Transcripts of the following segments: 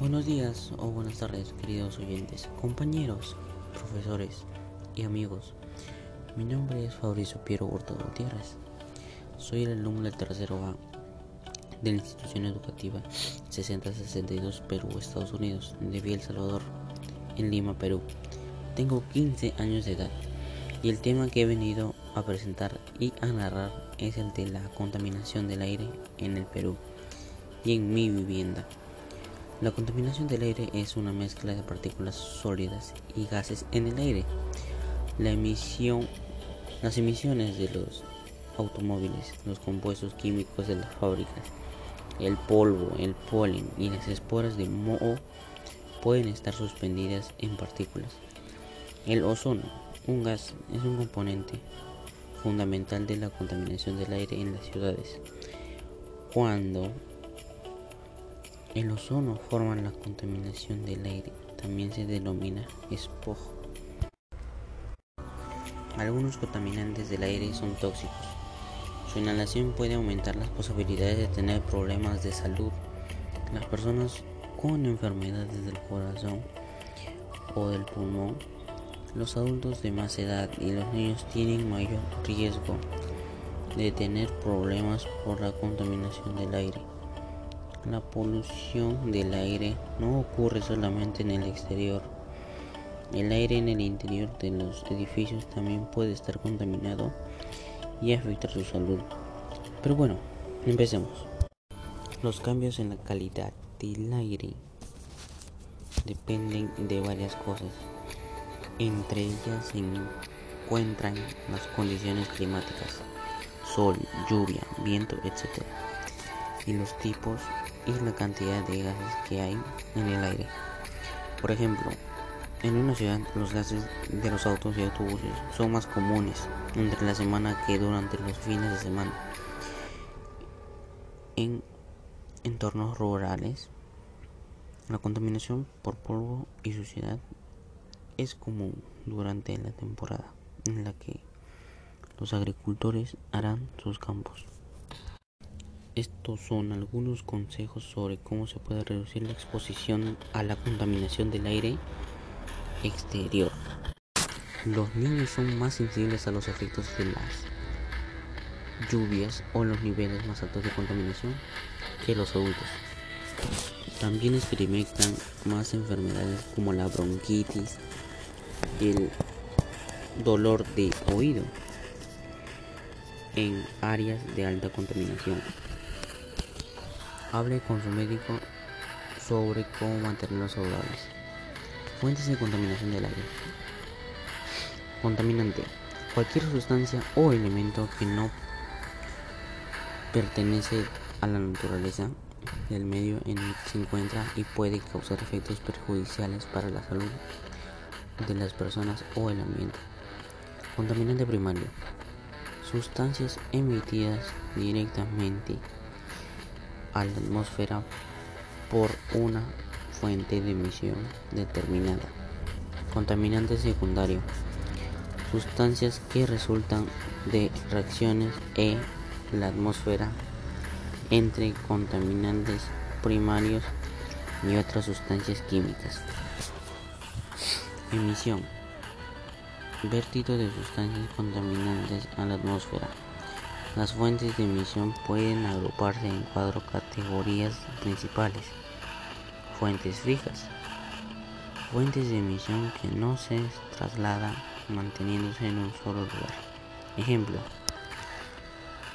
Buenos días o buenas tardes, queridos oyentes, compañeros, profesores y amigos. Mi nombre es Fabricio Piero Hurtado Gutiérrez. Soy el alumno del tercero A de la institución educativa 6062 Perú, Estados Unidos, de Vía El Salvador, en Lima, Perú. Tengo 15 años de edad y el tema que he venido a presentar y a narrar es el de la contaminación del aire en el Perú y en mi vivienda. La contaminación del aire es una mezcla de partículas sólidas y gases en el aire. Las emisiones de los automóviles, los compuestos químicos de las fábricas, el polvo, el polen y las esporas de moho pueden estar suspendidas en partículas. El ozono, un gas, es un componente fundamental de la contaminación del aire en las ciudades. Cuando el ozono forma la contaminación del aire, también se denomina espoj. Algunos contaminantes del aire son tóxicos. Su inhalación puede aumentar las posibilidades de tener problemas de salud. Las personas con enfermedades del corazón o del pulmón, los adultos de más edad y los niños tienen mayor riesgo de tener problemas por la contaminación del aire. La polución del aire no ocurre solamente en el exterior. El aire en el interior de los edificios también puede estar contaminado y afectar su salud. Pero bueno, empecemos. Los cambios en la calidad del aire dependen de varias cosas. Entre ellas se encuentran las condiciones climáticas, sol, lluvia, viento, etc. Y los tipos y la cantidad de gases que hay en el aire. Por ejemplo, en una ciudad los gases de los autos y autobuses son más comunes entre la semana que durante los fines de semana. En entornos rurales, la contaminación por polvo y suciedad es común durante la temporada en la que los agricultores harán sus campos. Estos son algunos consejos sobre cómo se puede reducir la exposición a la contaminación del aire exterior. Los niños son más sensibles a los efectos de las lluvias o los niveles más altos de contaminación que los adultos. También experimentan más enfermedades como la bronquitis, el dolor de oído en áreas de alta contaminación. Hable con su médico sobre cómo mantenerlos saludables. Fuentes de contaminación del aire. Contaminante. Cualquier sustancia o elemento que no pertenece a la naturaleza del medio en el que se encuentra y puede causar efectos perjudiciales para la salud de las personas o el ambiente. Contaminante primario. Sustancias emitidas directamente a la atmósfera por una fuente de emisión determinada. Contaminante secundario. Sustancias que resultan de reacciones en la atmósfera entre contaminantes primarios y otras sustancias químicas. Emisión. Vertido de sustancias contaminantes a la atmósfera. Las fuentes de emisión pueden agruparse en cuatro categorías principales. Fuentes fijas. Fuentes de emisión que no se trasladan manteniéndose en un solo lugar. Ejemplo.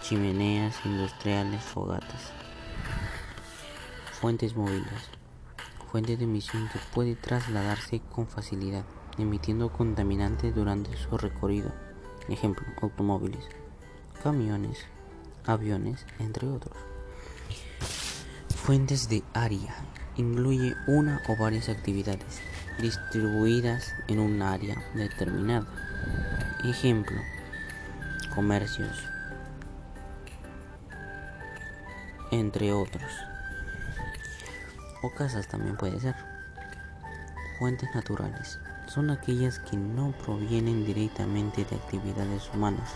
Chimeneas industriales, fogatas. Fuentes móviles. Fuente de emisión que puede trasladarse con facilidad, emitiendo contaminantes durante su recorrido. Ejemplo, automóviles camiones, aviones, entre otros. Fuentes de área. Incluye una o varias actividades distribuidas en un área determinada. Ejemplo, comercios, entre otros. O casas también puede ser. Fuentes naturales. Son aquellas que no provienen directamente de actividades humanas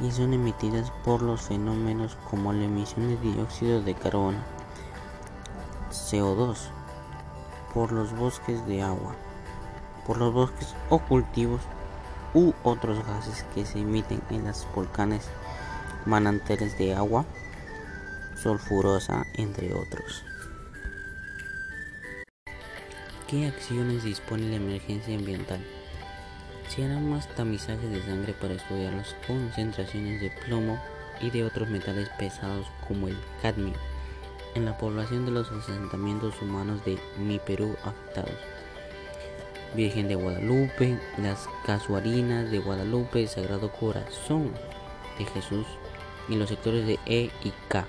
y son emitidas por los fenómenos como la emisión de dióxido de carbono, CO2, por los bosques de agua, por los bosques o cultivos u otros gases que se emiten en los volcanes, manantiales de agua sulfurosa, entre otros. ¿Qué acciones dispone la emergencia ambiental? Se harán más tamizajes de sangre para estudiar las concentraciones de plomo y de otros metales pesados como el cadmio en la población de los asentamientos humanos de Mi Perú afectados. Virgen de Guadalupe, las casuarinas de Guadalupe, Sagrado Corazón de Jesús y los sectores de E y K.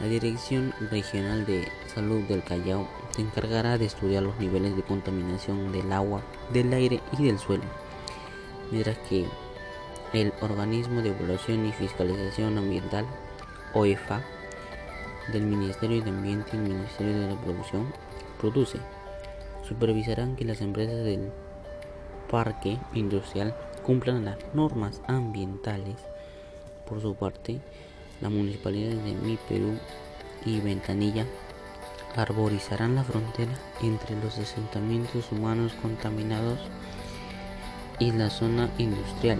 La Dirección Regional de Salud del Callao se encargará de estudiar los niveles de contaminación del agua, del aire y del suelo, mientras que el Organismo de Evaluación y Fiscalización Ambiental, OEFA, del Ministerio de Ambiente y el Ministerio de la Producción, produce, supervisarán que las empresas del parque industrial cumplan las normas ambientales. Por su parte, la municipalidad de Mi Perú y Ventanilla arborizarán la frontera entre los asentamientos humanos contaminados y la zona industrial.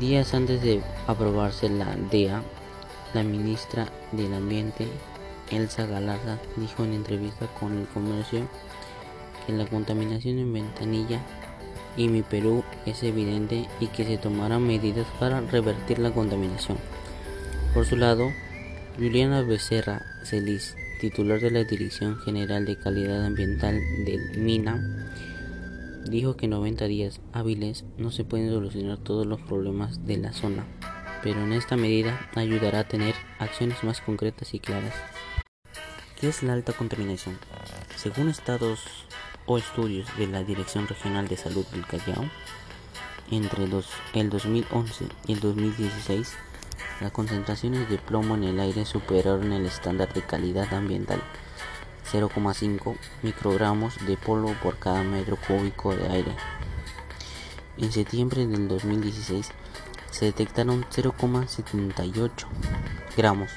Días antes de aprobarse la DEA, la ministra del Ambiente, Elsa Galarza, dijo en entrevista con el comercio que la contaminación en Ventanilla y mi Perú es evidente y que se tomarán medidas para revertir la contaminación. Por su lado, Juliana Becerra Celis, titular de la Dirección General de Calidad Ambiental del MINA, dijo que en 90 días hábiles no se pueden solucionar todos los problemas de la zona, pero en esta medida ayudará a tener acciones más concretas y claras. ¿Qué es la alta contaminación? Según estados o estudios de la Dirección Regional de Salud del Callao, entre el 2011 y el 2016, las concentraciones de plomo en el aire superaron el estándar de calidad ambiental 0,5 microgramos de polvo por cada metro cúbico de aire. En septiembre del 2016 se detectaron 0,78 gramos.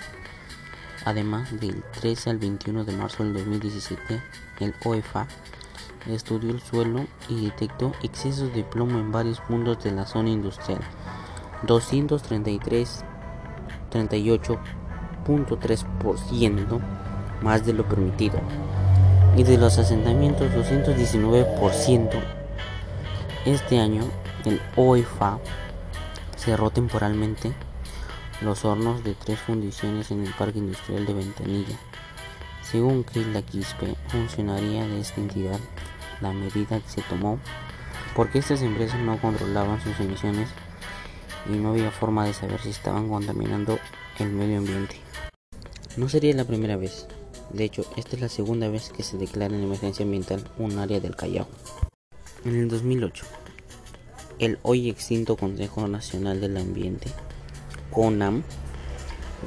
Además, del 13 al 21 de marzo del 2017, el OEFA estudió el suelo y detectó excesos de plomo en varios puntos de la zona industrial. 233 38.3% más de lo permitido y de los asentamientos 219%. Este año el OIFA cerró temporalmente los hornos de tres fundiciones en el Parque Industrial de Ventanilla. Según la Quispe, funcionaría de esta entidad, la medida que se tomó porque estas empresas no controlaban sus emisiones y no había forma de saber si estaban contaminando el medio ambiente. No sería la primera vez, de hecho, esta es la segunda vez que se declara en emergencia ambiental un área del Callao. En el 2008, el hoy extinto Consejo Nacional del Ambiente, CONAM,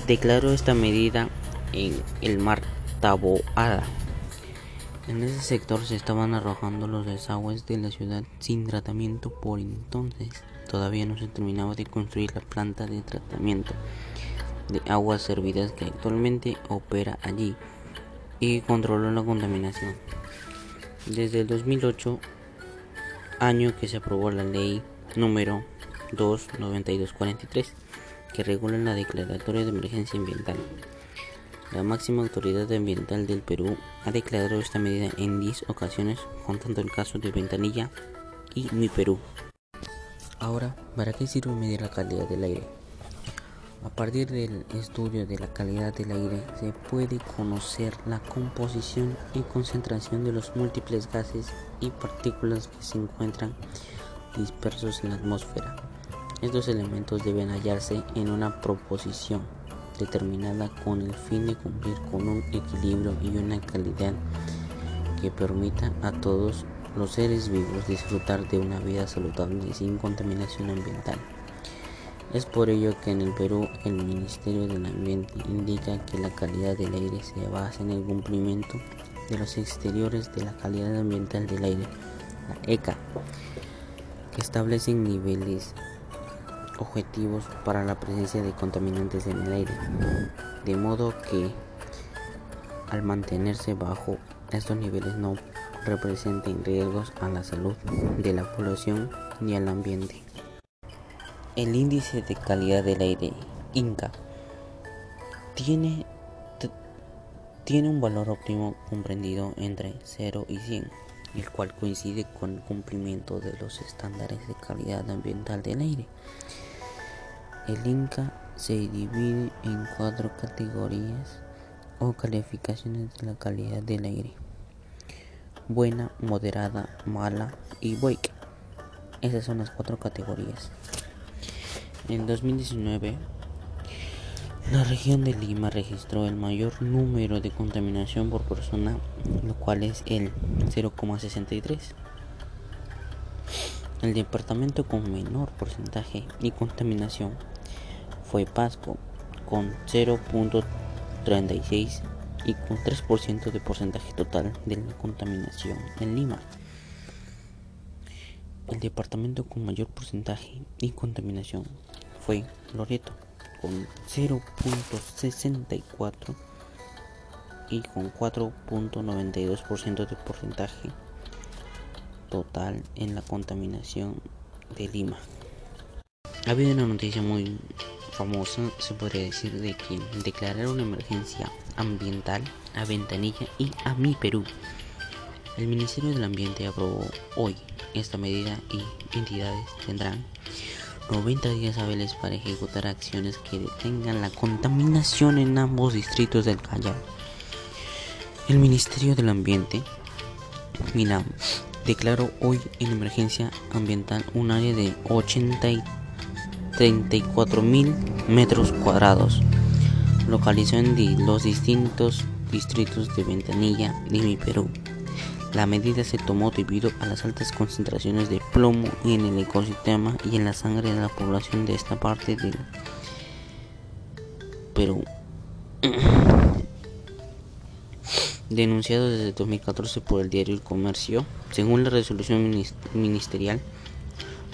declaró esta medida en el mar Taboada. En ese sector se estaban arrojando los desagües de la ciudad sin tratamiento por entonces todavía no se terminaba de construir la planta de tratamiento de aguas servidas que actualmente opera allí y controla la contaminación. Desde el 2008, año que se aprobó la ley número 29243 que regula la declaratoria de emergencia ambiental. La máxima autoridad ambiental del Perú ha declarado esta medida en 10 ocasiones, contando el caso de Ventanilla y Mi Perú. Ahora, ¿para qué sirve medir la calidad del aire? A partir del estudio de la calidad del aire se puede conocer la composición y concentración de los múltiples gases y partículas que se encuentran dispersos en la atmósfera. Estos elementos deben hallarse en una proposición determinada con el fin de cumplir con un equilibrio y una calidad que permita a todos los seres vivos disfrutar de una vida saludable y sin contaminación ambiental. Es por ello que en el Perú el Ministerio del Ambiente indica que la calidad del aire se basa en el cumplimiento de los exteriores de la calidad ambiental del aire, la ECA, que establecen niveles objetivos para la presencia de contaminantes en el aire, de modo que al mantenerse bajo estos niveles no representen riesgos a la salud de la población ni al ambiente. El índice de calidad del aire INCA tiene, tiene un valor óptimo comprendido entre 0 y 100, el cual coincide con el cumplimiento de los estándares de calidad ambiental del aire. El INCA se divide en cuatro categorías o calificaciones de la calidad del aire. Buena, moderada, mala y weak. Esas son las cuatro categorías. En 2019, la región de Lima registró el mayor número de contaminación por persona, lo cual es el 0,63. El departamento con menor porcentaje y contaminación fue Pasco, con 0.36 y con 3% de porcentaje total de la contaminación en Lima. El departamento con mayor porcentaje y contaminación Loreto, con 0.64 y con 4.92% de porcentaje total en la contaminación de Lima. Ha habido una noticia muy famosa, se podría decir, de que declarar una emergencia ambiental a Ventanilla y a mi Perú. El Ministerio del Ambiente aprobó hoy esta medida y entidades tendrán 90 días hábiles para ejecutar acciones que detengan la contaminación en ambos distritos del Callao. El Ministerio del Ambiente, MINAM, declaró hoy en emergencia ambiental un área de 34 mil metros cuadrados, localizado en los distintos distritos de Ventanilla y Mi Perú. La medida se tomó debido a las altas concentraciones de plomo en el ecosistema y en la sangre de la población de esta parte del Perú. Denunciado desde 2014 por el diario El Comercio, según la resolución ministerial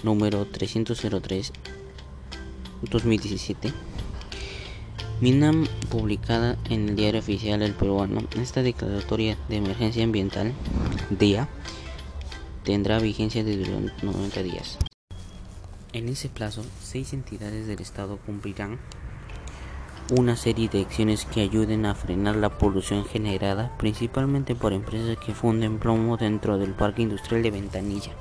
número 303 2017 Minam publicada en el diario oficial El Peruano, esta declaratoria de emergencia ambiental, tendrá vigencia de 90 días. En ese plazo, seis entidades del Estado cumplirán una serie de acciones que ayuden a frenar la polución generada principalmente por empresas que funden plomo dentro del parque industrial de Ventanilla.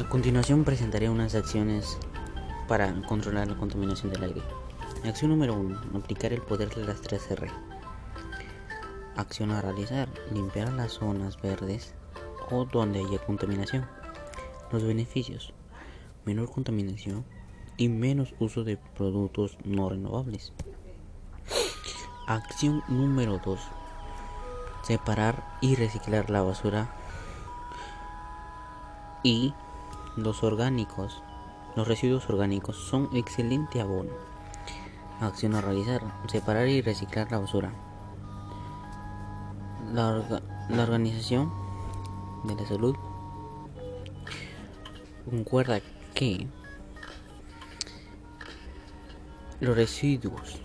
A continuación presentaré unas acciones para controlar la contaminación del aire. Acción número 1. Aplicar el poder de las 3R. Acción a realizar. Limpiar las zonas verdes o donde haya contaminación. Los beneficios. Menor contaminación y menos uso de productos no renovables. Acción número 2. Separar y reciclar la basura y los orgánicos. Los residuos orgánicos son excelente abono Acción a realizar. Separar y reciclar la basura. La, la Organización de la Salud concuerda que los residuos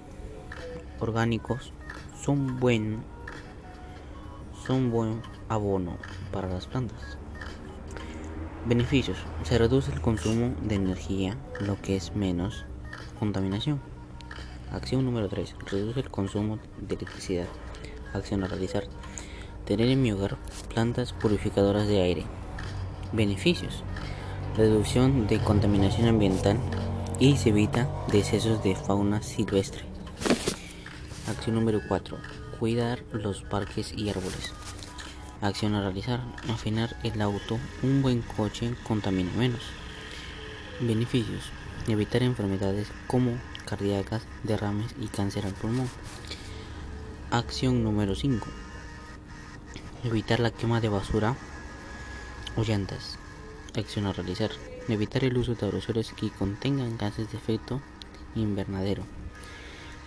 orgánicos son buen son buen abono para las plantas. Beneficios. Se reduce el consumo de energía, lo que es menos contaminación. Acción número 3. Reduce el consumo de electricidad. Acción a realizar. Tener en mi hogar plantas purificadoras de aire. Beneficios. Reducción de contaminación ambiental y se evita decesos de fauna silvestre. Acción número 4. Cuidar los parques y árboles. Acción a realizar. Afinar el auto. Un buen coche contamina menos. Beneficios. Evitar enfermedades como cardíacas, derrames y cáncer al pulmón. Acción número 5. Evitar la quema de basura o llantas. Acción a realizar. Evitar el uso de aerosoles que contengan gases de efecto invernadero.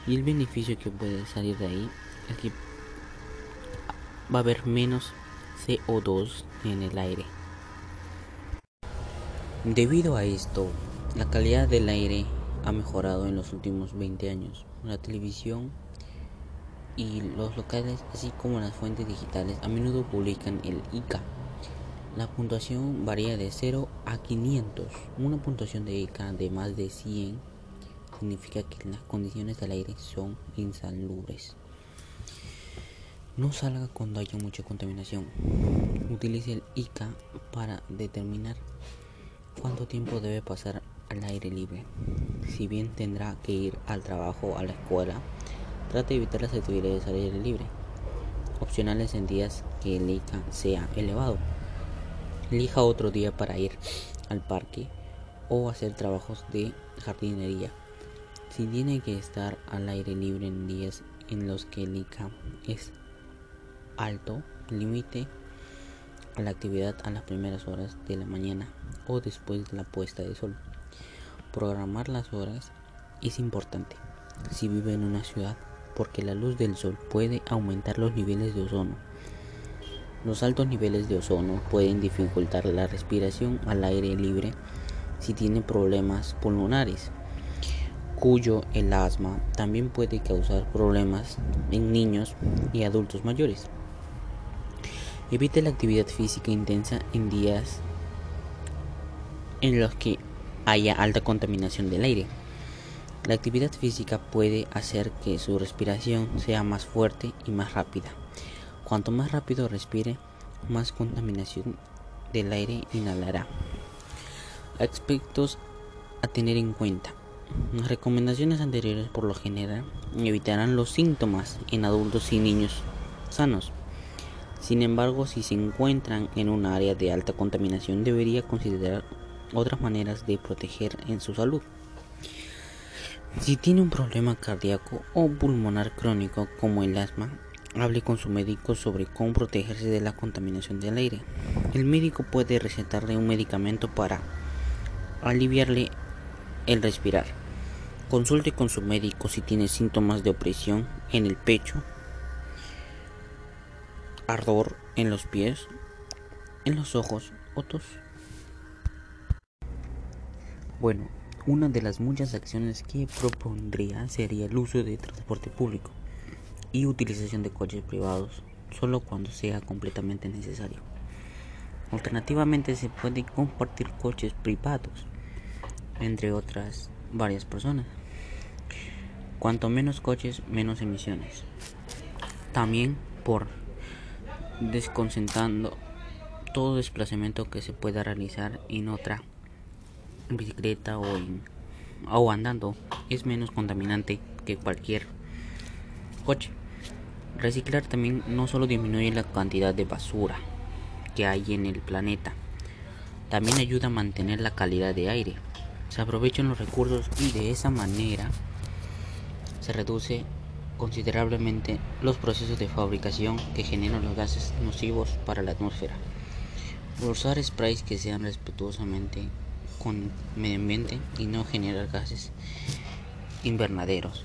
Y el beneficio que puede salir de ahí es que va a haber menos CO2 en el aire. Debido a esto, la calidad del aire ha mejorado en los últimos 20 años. La televisión y los locales, así como las fuentes digitales, a menudo publican el ICA. La puntuación varía de 0 a 500. Una puntuación de ICA de más de 100 significa que las condiciones del aire son insalubres. No salga cuando haya mucha contaminación. Utilice el ICA para determinar cuánto tiempo debe pasar al aire libre. Si bien tendrá que ir al trabajo a la escuela, trate de evitar las actividades al aire libre, opcionales en días que el ICA sea elevado. Elija otro día para ir al parque o hacer trabajos de jardinería. Si tiene que estar al aire libre en días en los que el ICA es alto, limite a la actividad a las primeras horas de la mañana o después de la puesta de sol. Programar las horas es importante si vive en una ciudad porque la luz del sol puede aumentar los niveles de ozono. Los altos niveles de ozono pueden dificultar la respiración al aire libre si tiene problemas pulmonares, cuyo el asma también puede causar problemas en niños y adultos mayores. Evite la actividad física intensa en días en los que haya alta contaminación del aire. La actividad física puede hacer que su respiración sea más fuerte y más rápida. Cuanto más rápido respire, más contaminación del aire inhalará. Aspectos a tener en cuenta. Las recomendaciones anteriores por lo general evitarán los síntomas en adultos y niños sanos. Sin embargo, si se encuentran en un área de alta contaminación, debería considerar otras maneras de proteger en su salud. Si tiene un problema cardíaco o pulmonar crónico como el asma, hable con su médico sobre cómo protegerse de la contaminación del aire. El médico puede recetarle un medicamento para aliviarle el respirar. Consulte con su médico si tiene síntomas de opresión en el pecho, ardor en los pies, en los ojos o tos. Bueno, una de las muchas acciones que propondría sería el uso de transporte público y utilización de coches privados solo cuando sea completamente necesario. Alternativamente se puede compartir coches privados entre otras varias personas. Cuanto menos coches, menos emisiones. También por desconcentrando todo desplazamiento que se pueda realizar en otra bicicleta o, o andando es menos contaminante que cualquier coche. Reciclar también no solo disminuye la cantidad de basura que hay en el planeta, también ayuda a mantener la calidad de aire. Se aprovechan los recursos y de esa manera se reduce considerablemente los procesos de fabricación que generan los gases nocivos para la atmósfera. Usar sprays que sean respetuosamente con medio ambiente y no generar gases invernaderos.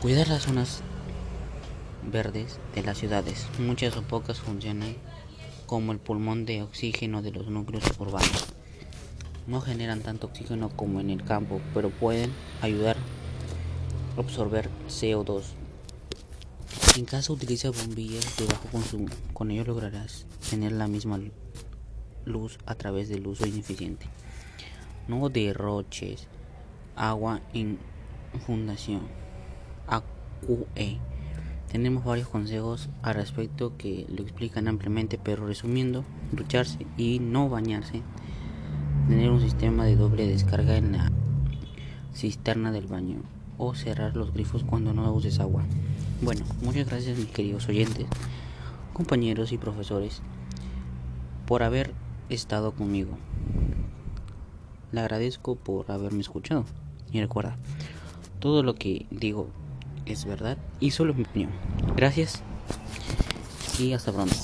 Cuidar las zonas verdes de las ciudades. Muchas o pocas funcionan como el pulmón de oxígeno de los núcleos urbanos. No generan tanto oxígeno como en el campo, pero pueden ayudar a absorber CO2. En caso utiliza bombillas de bajo consumo, con ello lograrás tener la misma luz a través del uso ineficiente. No derroches agua en fundación. AQE. Tenemos varios consejos al respecto que lo explican ampliamente, pero resumiendo, ducharse y no bañarse, tener un sistema de doble descarga en la cisterna del baño o cerrar los grifos cuando no uses agua. Bueno, muchas gracias mis queridos oyentes, compañeros y profesores por haber estado conmigo. Le agradezco por haberme escuchado. Y recuerda, todo lo que digo es verdad y solo es mi opinión. Gracias y hasta pronto.